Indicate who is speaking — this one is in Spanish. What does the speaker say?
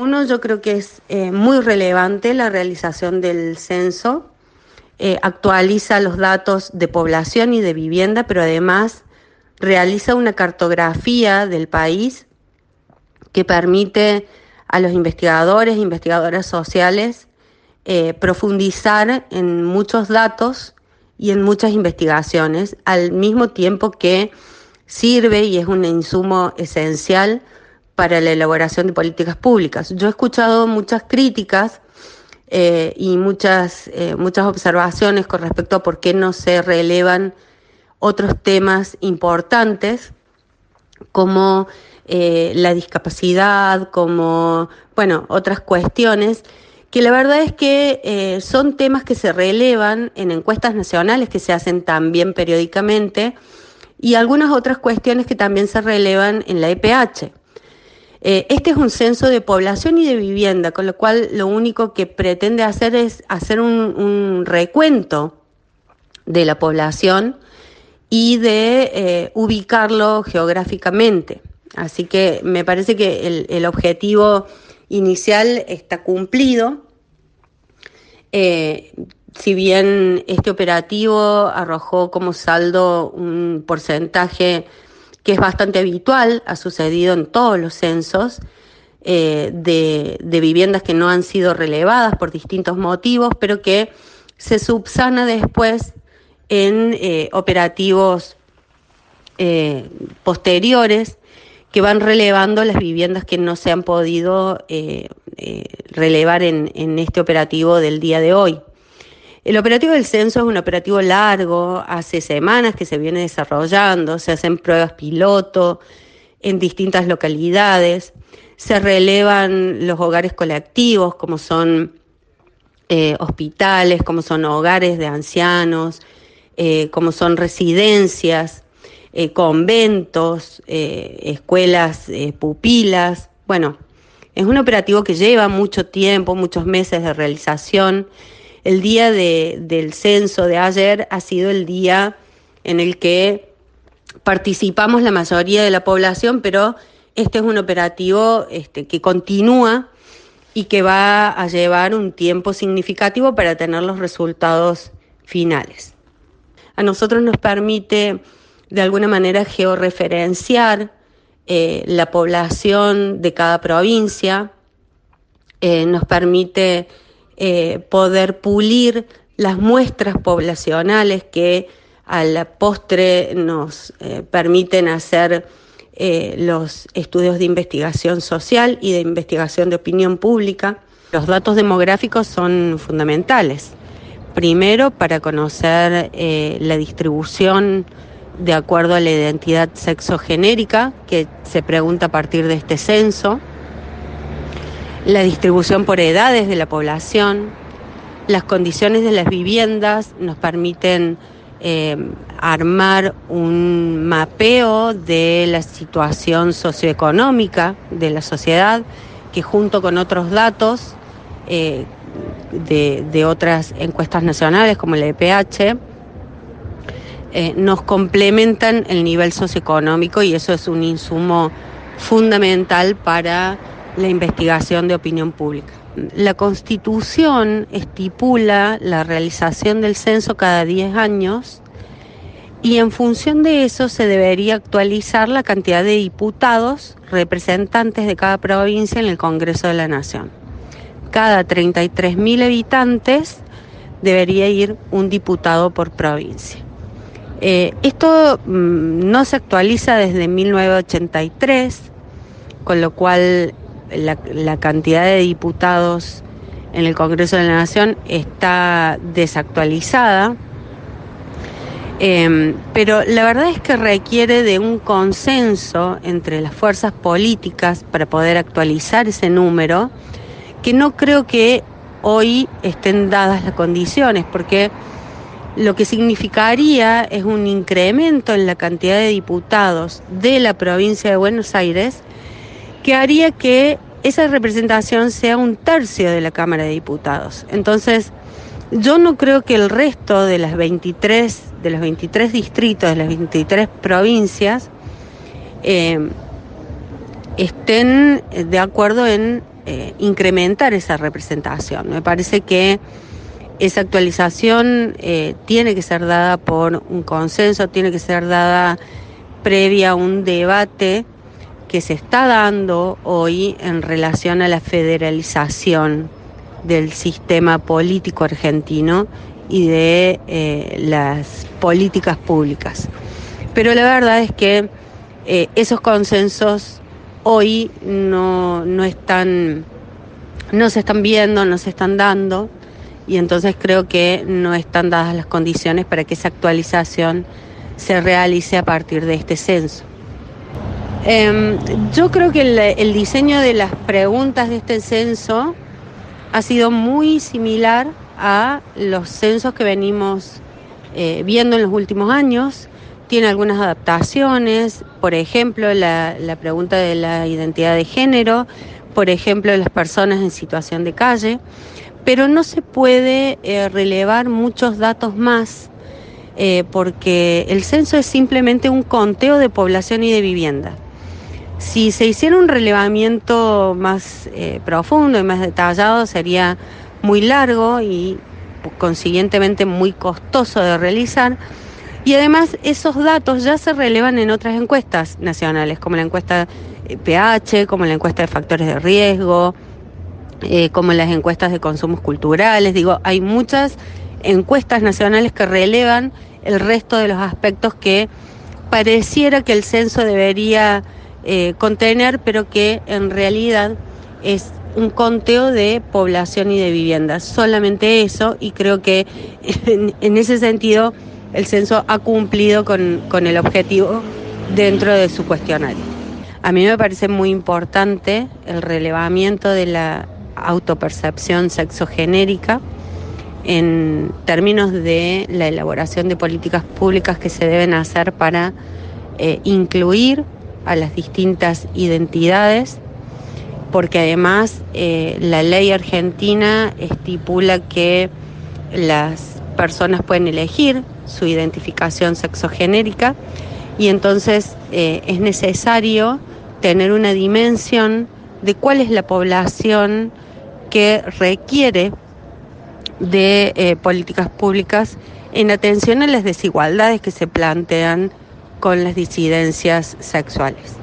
Speaker 1: Uno, yo creo que es eh, muy relevante la realización del censo. Eh, actualiza los datos de población y de vivienda, pero además realiza una cartografía del país que permite a los investigadores e investigadoras sociales eh, profundizar en muchos datos y en muchas investigaciones, al mismo tiempo que sirve y es un insumo esencial para la elaboración de políticas públicas. Yo he escuchado muchas críticas eh, y muchas, eh, muchas observaciones con respecto a por qué no se relevan otros temas importantes como eh, la discapacidad, como, bueno, otras cuestiones, que la verdad es que son temas que se relevan en encuestas nacionales que se hacen también periódicamente y algunas otras cuestiones que también se relevan en la EPH. Eh, este es un censo de población y de vivienda, con lo cual lo único que pretende hacer es hacer un, recuento de la población y de eh, ubicarlo geográficamente. Así que me parece que el, objetivo inicial está cumplido. Eh, si bien este operativo arrojó como saldo un porcentaje que es bastante habitual, ha sucedido en todos los censos, eh, de, viviendas que no han sido relevadas por distintos motivos, pero que se subsana después en eh, operativos eh, posteriores que van relevando las viviendas que no se han podido relevar en este operativo del día de hoy. El operativo del censo es un operativo largo, hace semanas que se viene desarrollando, se hacen pruebas piloto en distintas localidades, se relevan los hogares colectivos como son eh, hospitales, como son hogares de ancianos, eh, como son residencias, eh, conventos, escuelas pupilas. Bueno, es un operativo que lleva mucho tiempo, muchos meses de realización el día del censo de ayer ha sido el día en el que participamos la mayoría de la población, pero este es un operativo este, que continúa y que va a llevar un tiempo significativo para tener los resultados finales. A nosotros nos permite de alguna manera georreferenciar eh, la población de cada provincia, eh, nos permite eh, poder pulir las muestras poblacionales que a la postre nos eh, permiten hacer eh, los estudios de investigación social y de investigación de opinión pública. Los datos demográficos son fundamentales. Primero, para conocer la distribución de acuerdo a la identidad sexogenérica que se pregunta a partir de este censo la distribución por edades de la población, las condiciones de las viviendas nos permiten eh, armar un mapeo de la situación socioeconómica de la sociedad que junto con otros datos eh, de, otras encuestas nacionales como el EPH eh, nos complementan el nivel socioeconómico y eso es un insumo fundamental para la investigación de opinión pública. La Constitución estipula la realización del censo cada 10 años y en función de eso se debería actualizar la cantidad de diputados representantes de cada provincia en el Congreso de la Nación. Cada 33.000 habitantes debería ir un diputado por provincia. Eh, esto mm, no se actualiza desde 1983, con lo cual la, cantidad de diputados en el Congreso de la Nación está desactualizada, em, pero la verdad es que requiere de un consenso entre las fuerzas políticas para poder actualizar ese número, que no creo que hoy estén dadas las condiciones, porque lo que significaría es un incremento en la cantidad de diputados de la provincia de Buenos Aires que haría que esa representación sea un tercio de la Cámara de Diputados. Entonces, yo no creo que el resto de las 23, de los 23 distritos, de las 23 provincias, eh, estén de acuerdo en eh, incrementar esa representación. Me parece que esa actualización eh, tiene que ser dada por un consenso, tiene que ser dada previa a un debate que se está dando hoy en relación a la federalización del sistema político argentino y de eh, las políticas públicas. Pero la verdad es que esos consensos hoy no, no están, no se están viendo, no se están dando, y entonces creo que no están dadas las condiciones para que esa actualización se realice a partir de este censo. Em, yo creo que el, diseño de las preguntas de este censo ha sido muy similar a los censos que venimos eh, viendo en los últimos años tiene algunas adaptaciones, por ejemplo, la, pregunta de la identidad de género, por ejemplo, las personas en situación de calle, pero no se puede eh, relevar muchos datos más eh, porque el censo es simplemente un conteo de población y de vivienda. Si se hiciera un relevamiento más eh, profundo y más detallado sería muy largo y consiguientemente muy costoso de realizar y además esos datos ya se relevan en otras encuestas nacionales, como la encuesta PH, eh, como la encuesta de factores de riesgo, eh, como las encuestas de consumos culturales. Digo, hay muchas encuestas nacionales que relevan el resto de los aspectos que pareciera que el censo debería eh, contener, pero que en realidad es un conteo de población y de viviendas. Solamente eso, y creo que en ese sentido el censo ha cumplido con, el objetivo dentro de su cuestionario. A mí me parece muy importante el relevamiento de la autopercepción sexogenérica en términos de la elaboración de políticas públicas que se deben hacer para eh, incluir a las distintas identidades, porque además eh, la ley argentina estipula que las personas pueden elegir su identificación sexogenérica y entonces eh, es necesario tener una dimensión de cuál es la población que requiere de eh, políticas públicas en atención a las desigualdades que se plantean con las disidencias sexuales.